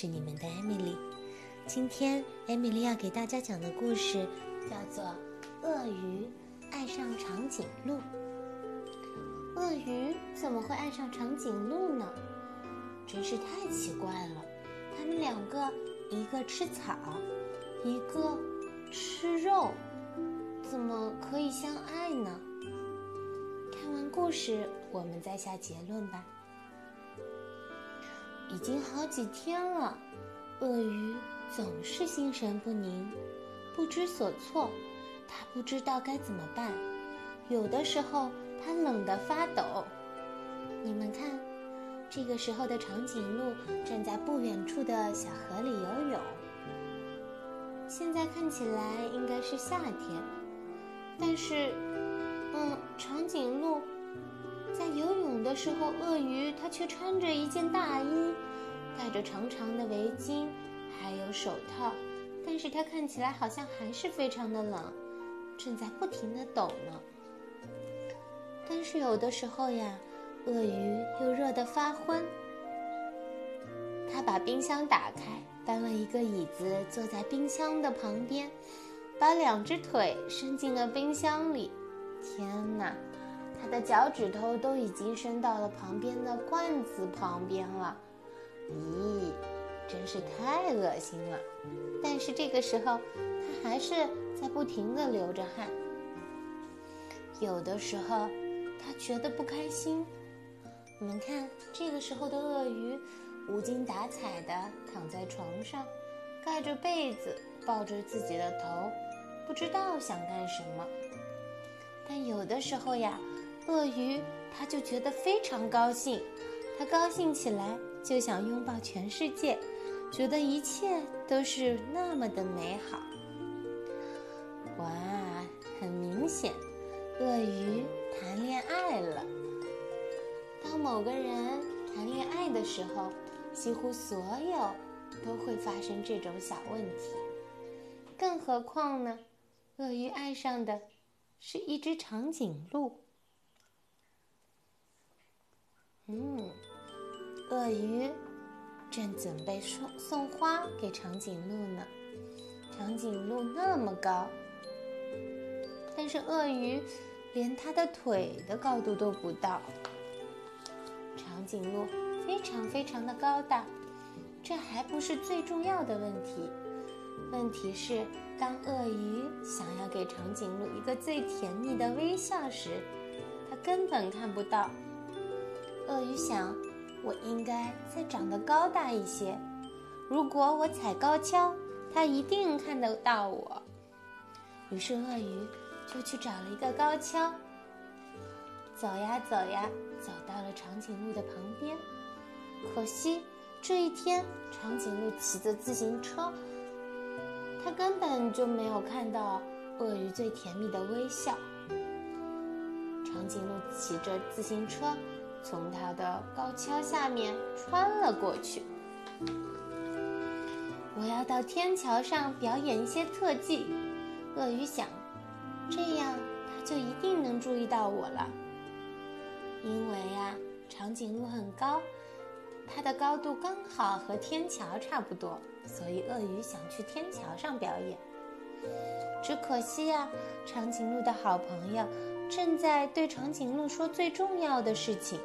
是你们的艾米丽。今天艾米丽要给大家讲的故事叫做《鳄鱼爱上长颈鹿》。鳄鱼怎么会爱上长颈鹿呢？真是太奇怪了。他们两个，一个吃草，一个吃肉，怎么可以相爱呢？看完故事，我们再下结论吧。已经好几天了，鳄鱼总是心神不宁，不知所措。它不知道该怎么办。有的时候，它冷得发抖。你们看，这个时候的长颈鹿正在不远处的小河里游泳。现在看起来应该是夏天，但是，嗯，长颈。的时候，鳄鱼它却穿着一件大衣，戴着长长的围巾，还有手套，但是它看起来好像还是非常的冷，正在不停的抖呢。但是有的时候呀，鳄鱼又热得发昏。它把冰箱打开，搬了一个椅子坐在冰箱的旁边，把两只腿伸进了冰箱里。天哪！他的脚趾头都已经伸到了旁边的罐子旁边了，咦，真是太恶心了！但是这个时候，他还是在不停地流着汗。有的时候，他觉得不开心。你们看，这个时候的鳄鱼无精打采地躺在床上，盖着被子，抱着自己的头，不知道想干什么。但有的时候呀。鳄鱼，他就觉得非常高兴，他高兴起来就想拥抱全世界，觉得一切都是那么的美好。哇，很明显，鳄鱼谈恋爱了。当某个人谈恋爱的时候，几乎所有都会发生这种小问题，更何况呢？鳄鱼爱上的是一只长颈鹿。嗯，鳄鱼正准备送送花给长颈鹿呢。长颈鹿那么高，但是鳄鱼连它的腿的高度都不到。长颈鹿非常非常的高大，这还不是最重要的问题。问题是，当鳄鱼想要给长颈鹿一个最甜蜜的微笑时，它根本看不到。鳄鱼想：“我应该再长得高大一些。如果我踩高跷，它一定看得到我。”于是鳄鱼就去找了一个高跷，走呀走呀，走到了长颈鹿的旁边。可惜这一天，长颈鹿骑着自行车，它根本就没有看到鳄鱼最甜蜜的微笑。长颈鹿骑着自行车。从它的高跷下面穿了过去。我要到天桥上表演一些特技，鳄鱼想，这样它就一定能注意到我了。因为呀，长颈鹿很高，它的高度刚好和天桥差不多，所以鳄鱼想去天桥上表演。只可惜呀，长颈鹿的好朋友。正在对长颈鹿说最重要的事情，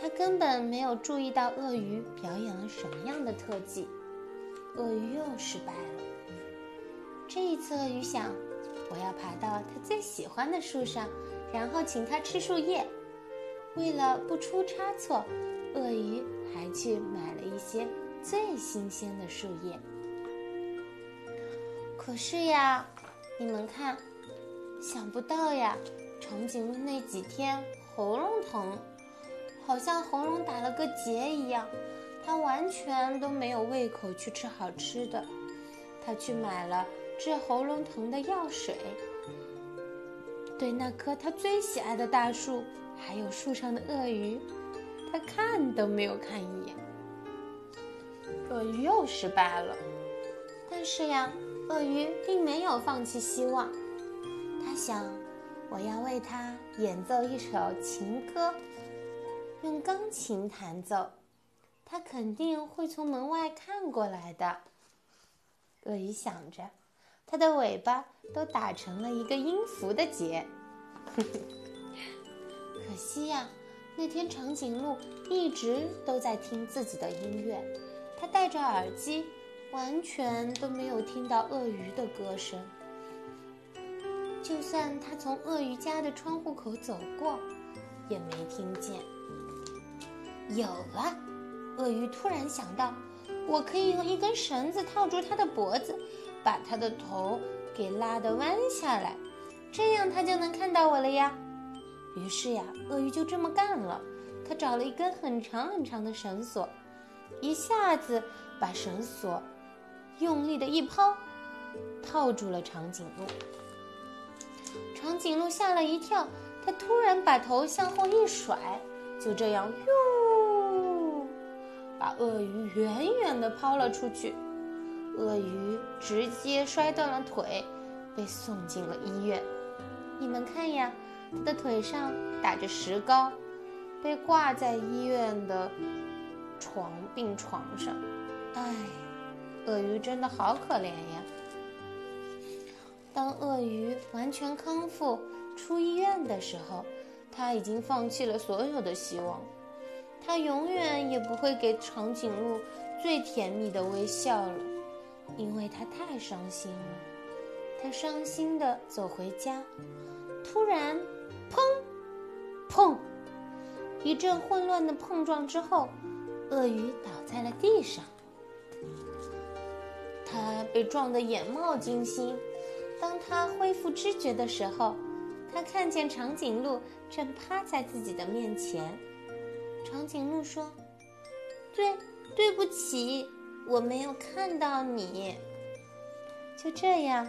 他根本没有注意到鳄鱼表演了什么样的特技，鳄鱼又失败了。这一次，鳄鱼想，我要爬到它最喜欢的树上，然后请它吃树叶。为了不出差错，鳄鱼还去买了一些最新鲜的树叶。可是呀，你们看，想不到呀。长颈鹿那几天喉咙疼，好像喉咙打了个结一样，它完全都没有胃口去吃好吃的。它去买了治喉咙疼的药水，对那棵它最喜爱的大树，还有树上的鳄鱼，它看都没有看一眼。鳄鱼又失败了，但是呀，鳄鱼并没有放弃希望，它想。我要为他演奏一首情歌，用钢琴弹奏。它肯定会从门外看过来的。鳄鱼想着，它的尾巴都打成了一个音符的结。可惜呀，那天长颈鹿一直都在听自己的音乐，它戴着耳机，完全都没有听到鳄鱼的歌声。就算他从鳄鱼家的窗户口走过，也没听见。有了，鳄鱼突然想到，我可以用一根绳子套住它的脖子，把它的头给拉得弯下来，这样它就能看到我了呀。于是呀，鳄鱼就这么干了。他找了一根很长很长的绳索，一下子把绳索用力的一抛，套住了长颈鹿。长颈鹿吓了一跳，它突然把头向后一甩，就这样，哟，把鳄鱼远远地抛了出去。鳄鱼直接摔断了腿，被送进了医院。你们看呀，它的腿上打着石膏，被挂在医院的床病床上。唉，鳄鱼真的好可怜呀。当鳄鱼完全康复、出医院的时候，他已经放弃了所有的希望。他永远也不会给长颈鹿最甜蜜的微笑了，因为他太伤心了。他伤心地走回家，突然，砰，砰，一阵混乱的碰撞之后，鳄鱼倒在了地上。他被撞得眼冒金星。当他恢复知觉的时候，他看见长颈鹿正趴在自己的面前。长颈鹿说：“对，对不起，我没有看到你。”就这样，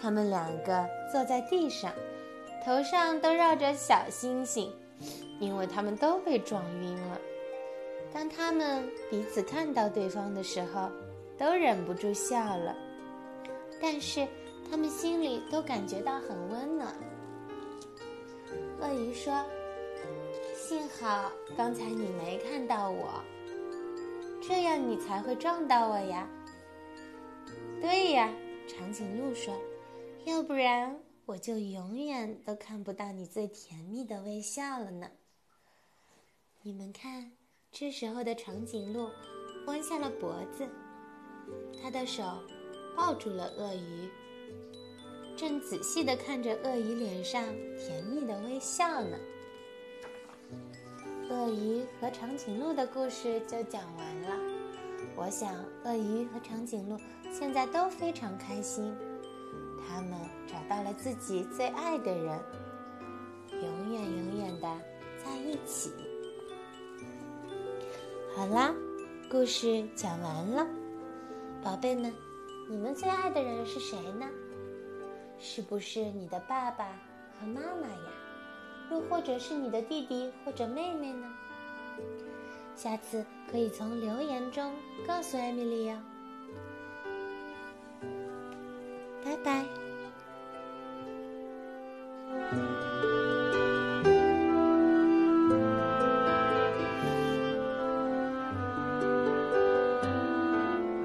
他们两个坐在地上，头上都绕着小星星，因为他们都被撞晕了。当他们彼此看到对方的时候，都忍不住笑了。但是。他们心里都感觉到很温暖。鳄鱼说：“幸好刚才你没看到我，这样你才会撞到我呀。”对呀，长颈鹿说：“要不然我就永远都看不到你最甜蜜的微笑了呢。”你们看，这时候的长颈鹿弯下了脖子，他的手抱住了鳄鱼。正仔细地看着鳄鱼脸上甜蜜的微笑呢。鳄鱼和长颈鹿的故事就讲完了。我想，鳄鱼和长颈鹿现在都非常开心，他们找到了自己最爱的人，永远永远的在一起。好啦，故事讲完了，宝贝们，你们最爱的人是谁呢？是不是你的爸爸和妈妈呀？又或者是你的弟弟或者妹妹呢？下次可以从留言中告诉艾米丽哟。拜拜。